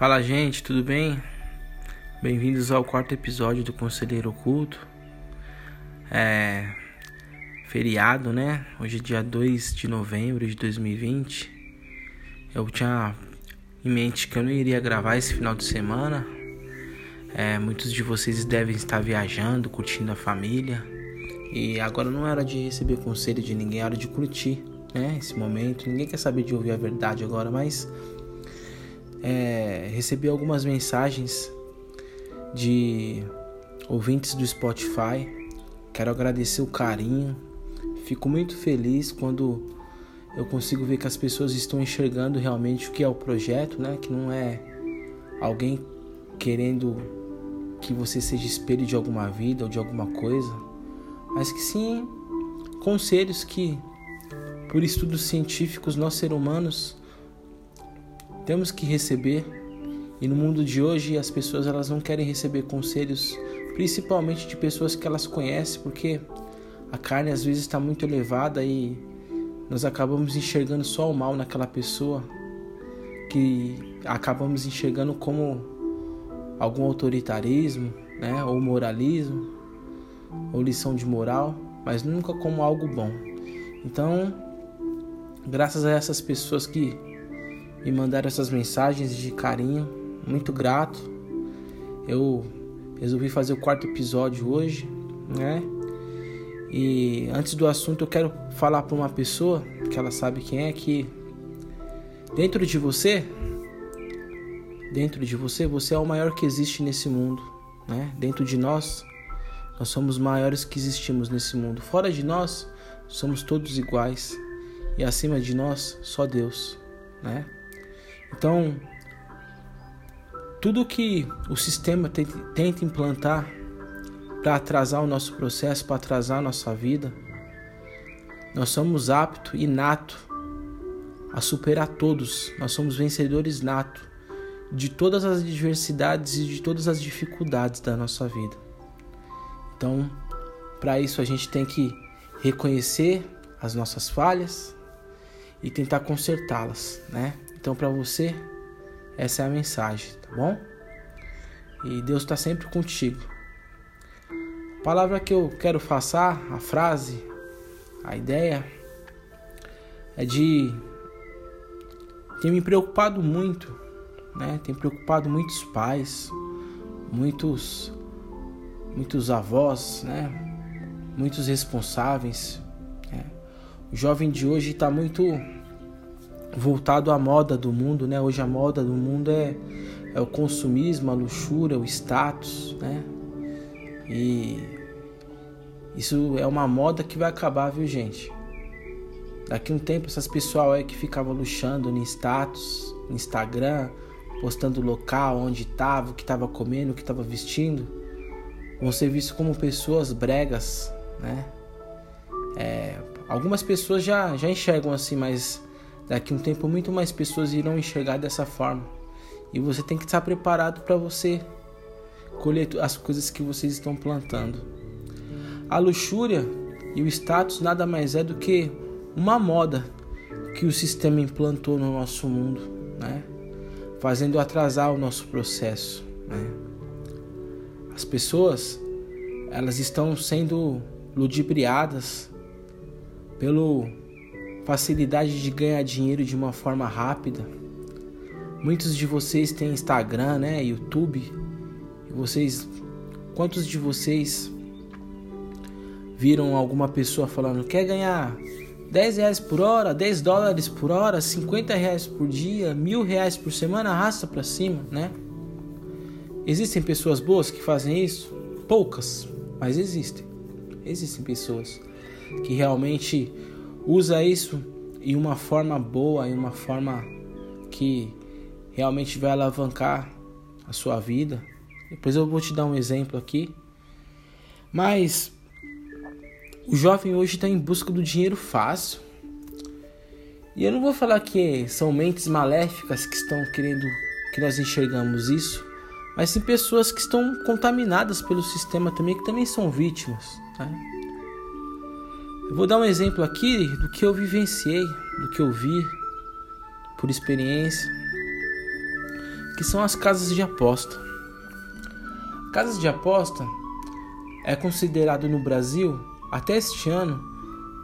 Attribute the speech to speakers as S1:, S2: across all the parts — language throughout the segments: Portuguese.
S1: Fala gente, tudo bem? Bem-vindos ao quarto episódio do Conselheiro Oculto. É feriado, né? Hoje é dia 2 de novembro de 2020. Eu tinha em mente que eu não iria gravar esse final de semana. É, muitos de vocês devem estar viajando, curtindo a família. E agora não era de receber conselho de ninguém, era de curtir, né? Esse momento. Ninguém quer saber de ouvir a verdade agora, mas é, recebi algumas mensagens de ouvintes do Spotify. Quero agradecer o carinho. Fico muito feliz quando eu consigo ver que as pessoas estão enxergando realmente o que é o projeto, né? Que não é alguém querendo que você seja espelho de alguma vida ou de alguma coisa, mas que sim conselhos que, por estudos científicos, nós seres humanos temos que receber. E no mundo de hoje as pessoas elas não querem receber conselhos, principalmente de pessoas que elas conhecem, porque a carne às vezes está muito elevada e nós acabamos enxergando só o mal naquela pessoa, que acabamos enxergando como algum autoritarismo, né, ou moralismo, ou lição de moral, mas nunca como algo bom. Então, graças a essas pessoas que me mandaram essas mensagens de carinho, muito grato. Eu resolvi fazer o quarto episódio hoje, né? E antes do assunto eu quero falar para uma pessoa que ela sabe quem é que dentro de você, dentro de você, você é o maior que existe nesse mundo, né? Dentro de nós, nós somos maiores que existimos nesse mundo. Fora de nós, somos todos iguais e acima de nós, só Deus, né? Então, tudo que o sistema tenta implantar para atrasar o nosso processo, para atrasar a nossa vida, nós somos aptos e nato a superar todos. Nós somos vencedores nato de todas as adversidades e de todas as dificuldades da nossa vida. Então, para isso a gente tem que reconhecer as nossas falhas e tentar consertá-las, né? Então, para você, essa é a mensagem, tá bom? E Deus está sempre contigo. A palavra que eu quero passar, a frase, a ideia, é de. tem me preocupado muito, né? Tem preocupado muitos pais, muitos, muitos avós, né? Muitos responsáveis. Né? O jovem de hoje está muito voltado à moda do mundo, né? Hoje a moda do mundo é, é o consumismo, a luxúria, o status, né? E isso é uma moda que vai acabar, viu, gente? Daqui um tempo essas pessoal aí que ficavam luxando no status, no Instagram, postando o local onde estava, o que estava comendo, o que estava vestindo, vão ser vistos como pessoas bregas, né? É, algumas pessoas já, já enxergam assim, mas Daqui a um tempo muito mais pessoas irão enxergar dessa forma. E você tem que estar preparado para você colher as coisas que vocês estão plantando. A luxúria e o status nada mais é do que uma moda que o sistema implantou no nosso mundo, né? fazendo atrasar o nosso processo. Né? As pessoas elas estão sendo ludibriadas pelo facilidade de ganhar dinheiro de uma forma rápida. Muitos de vocês têm Instagram, né, YouTube. E vocês, quantos de vocês viram alguma pessoa falando quer ganhar 10 reais por hora, 10 dólares por hora, 50 reais por dia, mil reais por semana, arrasta para cima, né? Existem pessoas boas que fazem isso? Poucas, mas existem. Existem pessoas que realmente usa isso em uma forma boa, em uma forma que realmente vai alavancar a sua vida. Depois eu vou te dar um exemplo aqui. Mas o jovem hoje está em busca do dinheiro fácil. E eu não vou falar que são mentes maléficas que estão querendo que nós enxergamos isso, mas sim pessoas que estão contaminadas pelo sistema também, que também são vítimas. Tá? Eu vou dar um exemplo aqui do que eu vivenciei, do que eu vi por experiência. que são as casas de aposta. Casas de aposta é considerado no Brasil até este ano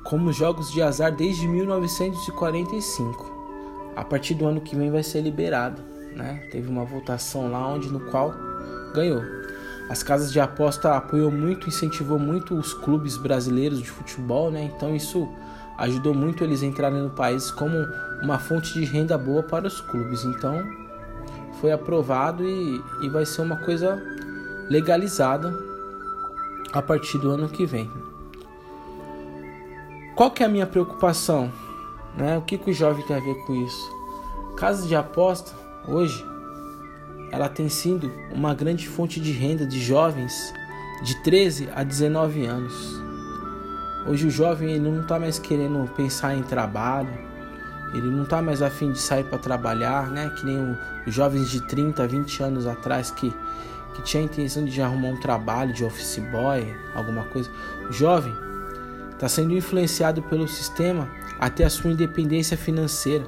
S1: como jogos de azar desde 1945. A partir do ano que vem vai ser liberado, né? Teve uma votação lá onde no qual ganhou. As casas de aposta apoiou muito, incentivou muito os clubes brasileiros de futebol, né? Então isso ajudou muito eles a entrarem no país como uma fonte de renda boa para os clubes. Então foi aprovado e, e vai ser uma coisa legalizada a partir do ano que vem. Qual que é a minha preocupação? Né? O que, que o jovem tem a ver com isso? Casa de aposta, hoje, ela tem sido uma grande fonte de renda de jovens de 13 a 19 anos. Hoje o jovem ele não está mais querendo pensar em trabalho, ele não está mais afim de sair para trabalhar, né? Que nem os jovens de 30, 20 anos atrás que, que tinha a intenção de arrumar um trabalho de office boy, alguma coisa. O jovem está sendo influenciado pelo sistema até a sua independência financeira.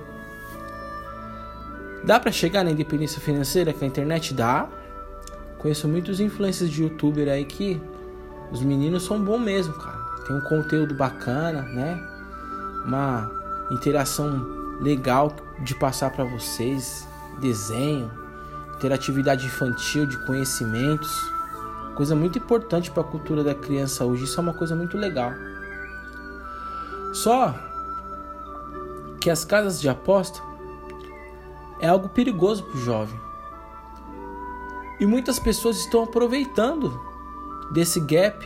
S1: Dá para chegar na independência financeira que a internet dá? Conheço muitos influencers de youtuber aí que os meninos são bons mesmo, cara. Tem um conteúdo bacana, né? Uma interação legal de passar para vocês, desenho, interatividade infantil de conhecimentos, coisa muito importante para a cultura da criança hoje. Isso é uma coisa muito legal. Só que as casas de aposta é algo perigoso para o jovem. E muitas pessoas estão aproveitando desse gap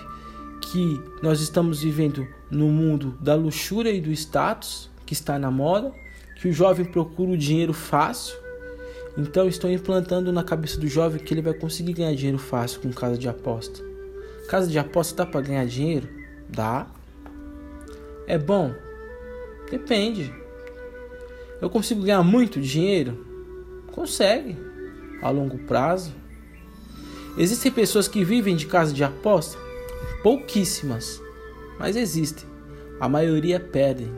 S1: que nós estamos vivendo no mundo da luxúria e do status, que está na moda, que o jovem procura o dinheiro fácil. Então estão implantando na cabeça do jovem que ele vai conseguir ganhar dinheiro fácil com casa de aposta. Casa de aposta dá para ganhar dinheiro? Dá. É bom? Depende. Eu consigo ganhar muito dinheiro? Consegue, a longo prazo. Existem pessoas que vivem de casa de aposta? Pouquíssimas, mas existem. A maioria perdem.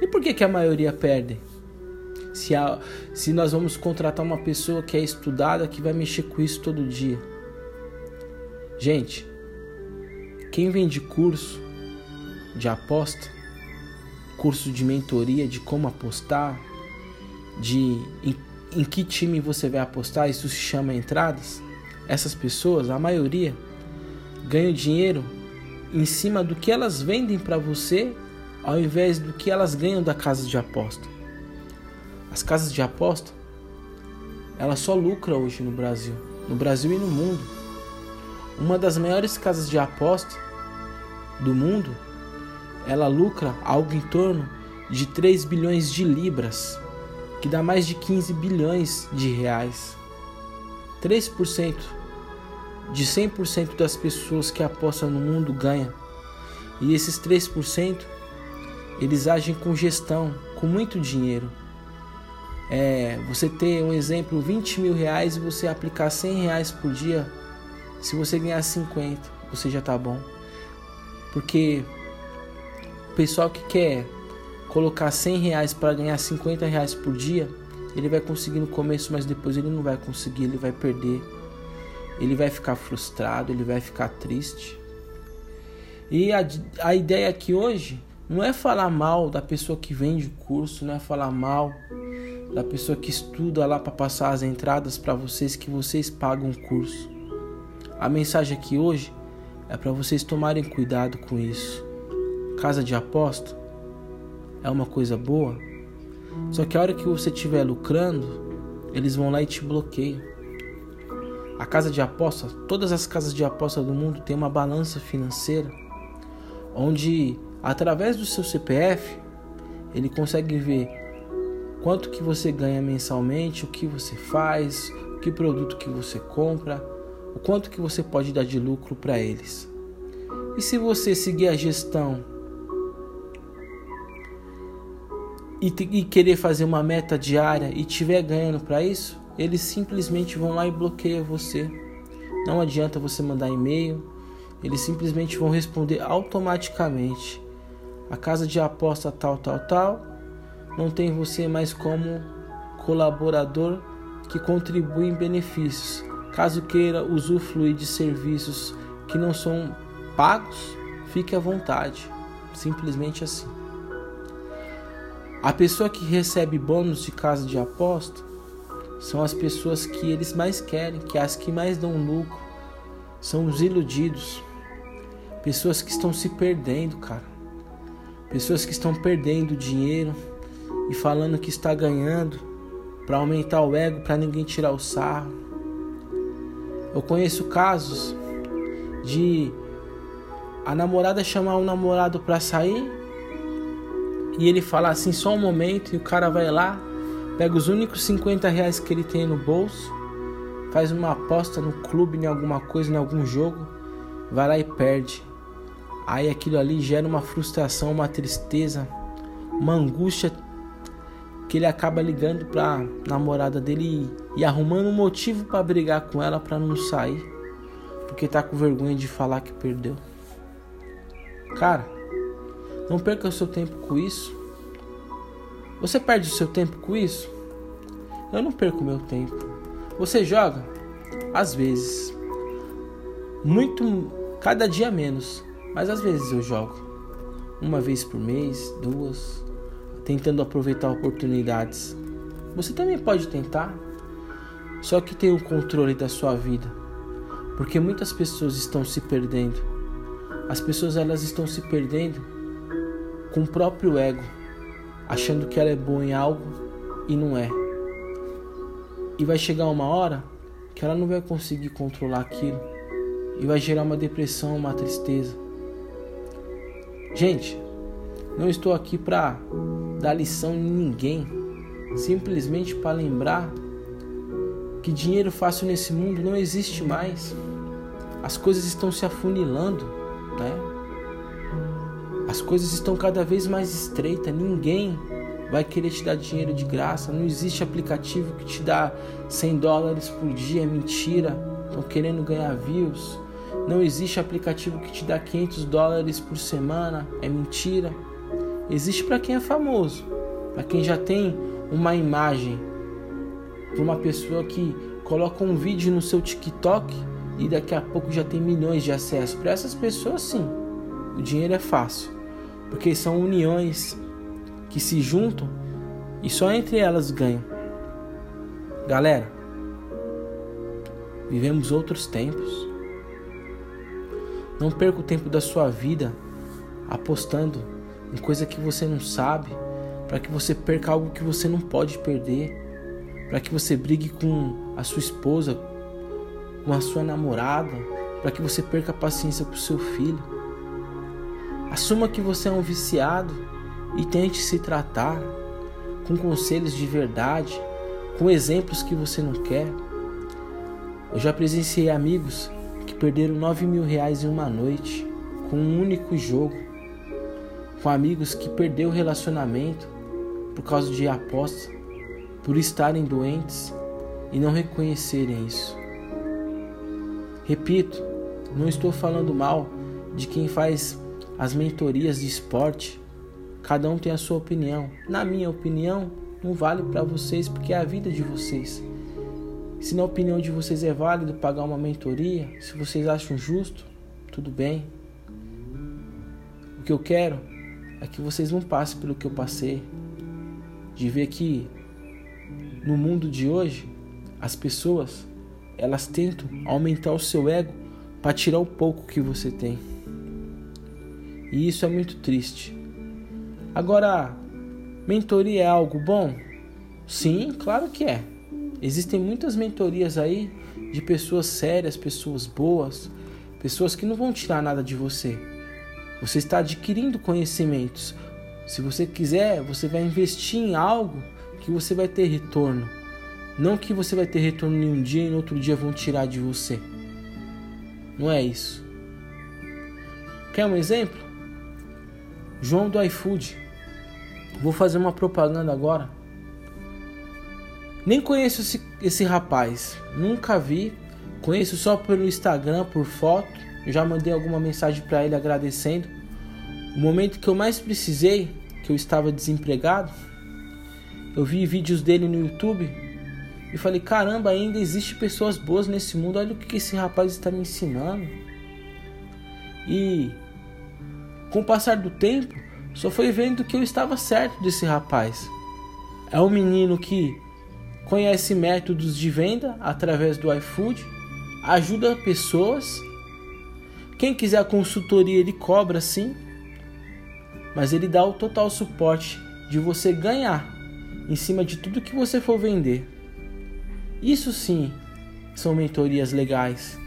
S1: E por que, que a maioria perde? Se, a, se nós vamos contratar uma pessoa que é estudada, que vai mexer com isso todo dia. Gente, quem vende curso de aposta, curso de mentoria de como apostar, de em, em que time você vai apostar, isso se chama entradas. Essas pessoas, a maioria, ganham dinheiro em cima do que elas vendem para você, ao invés do que elas ganham da casa de aposta. As casas de aposta, elas só lucram hoje no Brasil, no Brasil e no mundo. Uma das maiores casas de aposta do mundo ela lucra algo em torno de 3 bilhões de libras, que dá mais de 15 bilhões de reais. 3% de 100% das pessoas que apostam no mundo ganha. E esses 3% eles agem com gestão, com muito dinheiro. É, você ter um exemplo 20 mil reais e você aplicar 100 reais por dia, se você ganhar 50, você já tá bom. Porque pessoal que quer colocar 100 reais para ganhar 50 reais por dia, ele vai conseguir no começo, mas depois ele não vai conseguir, ele vai perder. Ele vai ficar frustrado, ele vai ficar triste. E a, a ideia aqui hoje não é falar mal da pessoa que vende o curso, não é falar mal da pessoa que estuda lá para passar as entradas para vocês que vocês pagam o curso. A mensagem aqui hoje é para vocês tomarem cuidado com isso casa de aposta é uma coisa boa, só que a hora que você estiver lucrando, eles vão lá e te bloqueiam. A casa de aposta, todas as casas de aposta do mundo têm uma balança financeira, onde através do seu CPF ele consegue ver quanto que você ganha mensalmente, o que você faz, que produto que você compra, o quanto que você pode dar de lucro para eles. E se você seguir a gestão e, e querer fazer uma meta diária e tiver ganhando para isso, eles simplesmente vão lá e bloqueiam você. Não adianta você mandar e-mail, eles simplesmente vão responder automaticamente. A casa de aposta tal, tal, tal, não tem você mais como colaborador que contribui em benefícios. Caso queira usufruir de serviços que não são pagos, fique à vontade. Simplesmente assim. A pessoa que recebe bônus de casa de aposta são as pessoas que eles mais querem, que as que mais dão lucro, são os iludidos. Pessoas que estão se perdendo, cara. Pessoas que estão perdendo dinheiro e falando que está ganhando para aumentar o ego, para ninguém tirar o sarro. Eu conheço casos de a namorada chamar o namorado para sair e ele falar assim só um momento e o cara vai lá, pega os únicos 50 reais que ele tem no bolso, faz uma aposta no clube, em alguma coisa, em algum jogo, vai lá e perde. Aí aquilo ali gera uma frustração, uma tristeza, uma angústia que ele acaba ligando pra namorada dele e, e arrumando um motivo para brigar com ela para não sair, porque tá com vergonha de falar que perdeu. Cara, não perca o seu tempo com isso. Você perde o seu tempo com isso? Eu não perco meu tempo. Você joga? Às vezes. Muito, cada dia menos. Mas às vezes eu jogo. Uma vez por mês, duas, tentando aproveitar oportunidades. Você também pode tentar, só que tenha o controle da sua vida, porque muitas pessoas estão se perdendo. As pessoas elas estão se perdendo com o próprio ego, achando que ela é boa em algo e não é. E vai chegar uma hora que ela não vai conseguir controlar aquilo e vai gerar uma depressão, uma tristeza. Gente, não estou aqui para dar lição em ninguém, simplesmente para lembrar que dinheiro fácil nesse mundo não existe mais. As coisas estão se afunilando, né? As coisas estão cada vez mais estreitas. Ninguém vai querer te dar dinheiro de graça. Não existe aplicativo que te dá 100 dólares por dia. É mentira. Estão querendo ganhar views. Não existe aplicativo que te dá 500 dólares por semana, é mentira. Existe para quem é famoso, para quem já tem uma imagem, para uma pessoa que coloca um vídeo no seu TikTok e daqui a pouco já tem milhões de acessos. Para essas pessoas, sim, o dinheiro é fácil, porque são uniões que se juntam e só entre elas ganham. Galera, vivemos outros tempos. Não perca o tempo da sua vida apostando em coisa que você não sabe, para que você perca algo que você não pode perder, para que você brigue com a sua esposa, com a sua namorada, para que você perca a paciência com o seu filho. Assuma que você é um viciado e tente se tratar com conselhos de verdade, com exemplos que você não quer. Eu já presenciei amigos que perderam 9 mil reais em uma noite com um único jogo, com amigos que perdeu o relacionamento por causa de apostas, por estarem doentes e não reconhecerem isso. Repito, não estou falando mal de quem faz as mentorias de esporte. Cada um tem a sua opinião. Na minha opinião, não vale para vocês porque é a vida de vocês. Se na opinião de vocês é válido pagar uma mentoria, se vocês acham justo, tudo bem. O que eu quero é que vocês não passem pelo que eu passei, de ver que no mundo de hoje as pessoas elas tentam aumentar o seu ego para tirar o pouco que você tem. E isso é muito triste. Agora, mentoria é algo bom? Sim, claro que é. Existem muitas mentorias aí de pessoas sérias, pessoas boas, pessoas que não vão tirar nada de você. Você está adquirindo conhecimentos. Se você quiser, você vai investir em algo que você vai ter retorno. Não que você vai ter retorno em um dia e no outro dia vão tirar de você. Não é isso. Quer um exemplo? João do iFood. Vou fazer uma propaganda agora. Nem conheço esse, esse rapaz, nunca vi. Conheço só pelo Instagram, por foto. Já mandei alguma mensagem para ele agradecendo. O momento que eu mais precisei, que eu estava desempregado, eu vi vídeos dele no YouTube E falei: caramba, ainda existe pessoas boas nesse mundo. Olha o que esse rapaz está me ensinando. E com o passar do tempo, só foi vendo que eu estava certo desse rapaz. É um menino que conhece métodos de venda através do iFood, ajuda pessoas. Quem quiser a consultoria, ele cobra sim, mas ele dá o total suporte de você ganhar em cima de tudo que você for vender. Isso sim são mentorias legais.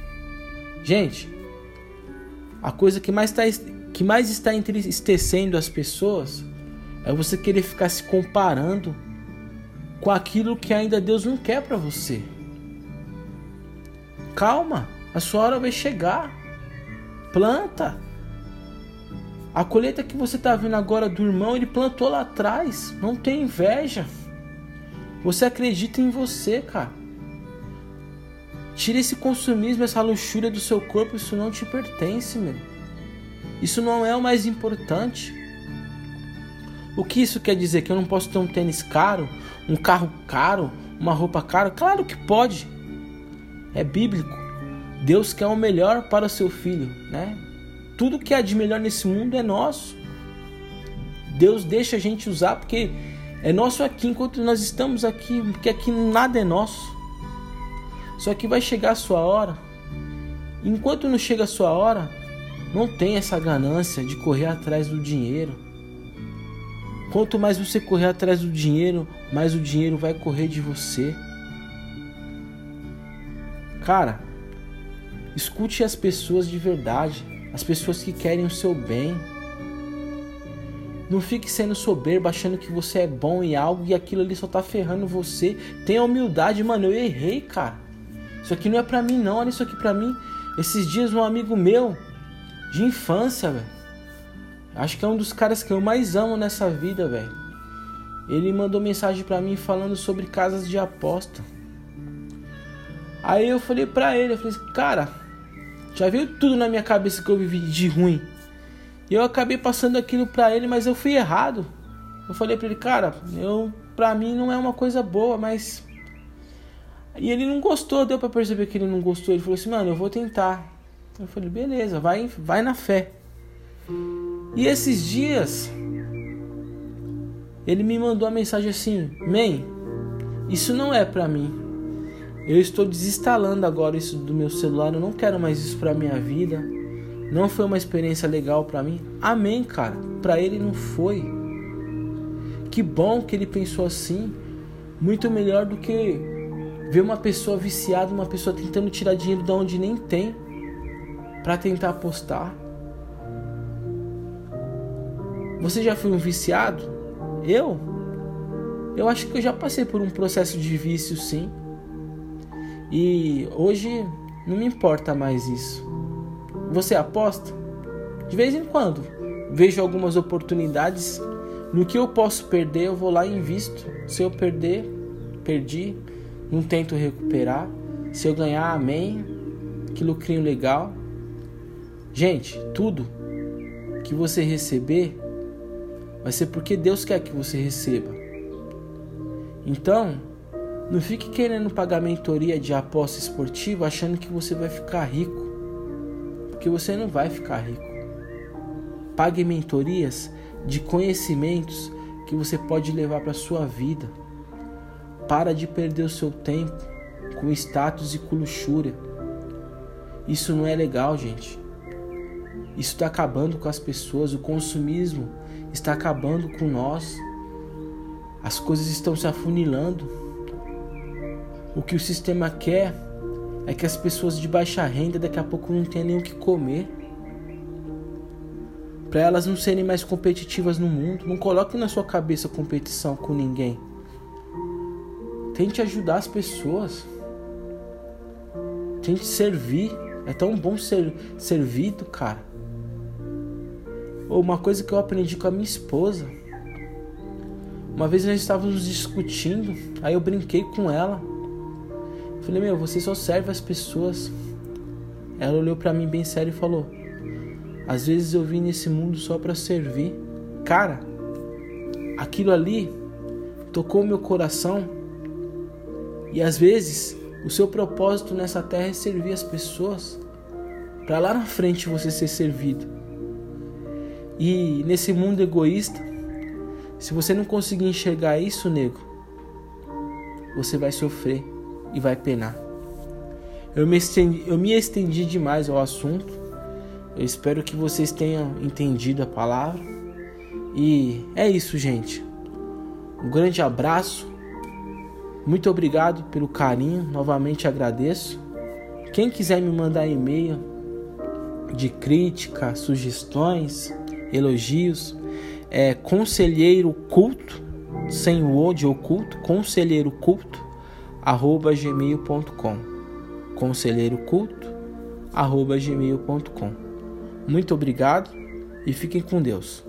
S1: Gente, a coisa que mais, tá, que mais está entristecendo as pessoas é você querer ficar se comparando com aquilo que ainda Deus não quer para você. Calma, a sua hora vai chegar. Planta. A colheita que você está vendo agora do irmão, ele plantou lá atrás. Não tem inveja. Você acredita em você, cara. Tire esse consumismo, essa luxúria do seu corpo. Isso não te pertence, meu. Isso não é o mais importante. O que isso quer dizer? Que eu não posso ter um tênis caro, um carro caro, uma roupa cara? Claro que pode. É bíblico. Deus quer o melhor para o seu filho, né? Tudo que há de melhor nesse mundo é nosso. Deus deixa a gente usar porque é nosso aqui enquanto nós estamos aqui, porque aqui nada é nosso. Só que vai chegar a sua hora. Enquanto não chega a sua hora, não tem essa ganância de correr atrás do dinheiro. Quanto mais você correr atrás do dinheiro, mais o dinheiro vai correr de você. Cara, escute as pessoas de verdade, as pessoas que querem o seu bem. Não fique sendo soberbo, achando que você é bom em algo e aquilo ali só tá ferrando você. Tenha humildade, mano. Eu errei, cara. Isso aqui não é pra mim, não. Olha isso aqui pra mim. Esses dias, um amigo meu de infância, velho Acho que é um dos caras que eu mais amo nessa vida, velho. Ele mandou mensagem para mim falando sobre casas de aposta. Aí eu falei pra ele, eu falei, cara, já veio tudo na minha cabeça que eu vivi de ruim. E eu acabei passando aquilo pra ele, mas eu fui errado. Eu falei pra ele, cara, eu pra mim não é uma coisa boa, mas. E ele não gostou, deu pra perceber que ele não gostou. Ele falou assim, mano, eu vou tentar. Eu falei, beleza, vai, vai na fé. E esses dias ele me mandou uma mensagem assim: "Man, isso não é para mim. Eu estou desinstalando agora isso do meu celular, eu não quero mais isso para minha vida. Não foi uma experiência legal para mim." Amém, cara. Para ele não foi. Que bom que ele pensou assim. Muito melhor do que ver uma pessoa viciada, uma pessoa tentando tirar dinheiro de onde nem tem para tentar apostar. Você já foi um viciado? Eu? Eu acho que eu já passei por um processo de vício, sim. E hoje não me importa mais isso. Você aposta? De vez em quando. Vejo algumas oportunidades. No que eu posso perder, eu vou lá e invisto. Se eu perder, perdi. Não tento recuperar. Se eu ganhar, amém. Que lucrinho legal. Gente, tudo que você receber vai ser porque Deus quer que você receba. Então, não fique querendo pagar mentoria de aposta esportiva achando que você vai ficar rico, porque você não vai ficar rico. Pague mentorias de conhecimentos que você pode levar para sua vida. Para de perder o seu tempo com status e com luxúria. Isso não é legal, gente. Isso está acabando com as pessoas. O consumismo está acabando com nós. As coisas estão se afunilando. O que o sistema quer é que as pessoas de baixa renda daqui a pouco não tenham nem o que comer. Para elas não serem mais competitivas no mundo. Não coloque na sua cabeça competição com ninguém. Tente ajudar as pessoas. Tente servir. É tão bom ser servido, cara. Uma coisa que eu aprendi com a minha esposa. Uma vez nós estávamos discutindo, aí eu brinquei com ela. Falei, meu, você só serve as pessoas. Ela olhou para mim bem sério e falou: Às vezes eu vim nesse mundo só para servir. Cara, aquilo ali tocou meu coração E às vezes, o seu propósito nessa terra é servir as pessoas, para lá na frente você ser servido. E nesse mundo egoísta, se você não conseguir enxergar isso, nego, você vai sofrer e vai penar. Eu me estendi, eu me estendi demais ao assunto. Eu espero que vocês tenham entendido a palavra. E é isso, gente. Um grande abraço. Muito obrigado pelo carinho. Novamente agradeço. Quem quiser me mandar e-mail de crítica, sugestões, elogios, é conselheiro culto, sem o o de oculto, conselheiro culto, arroba gmail.com. Conselheiro culto, arroba gmail.com. Muito obrigado e fiquem com Deus.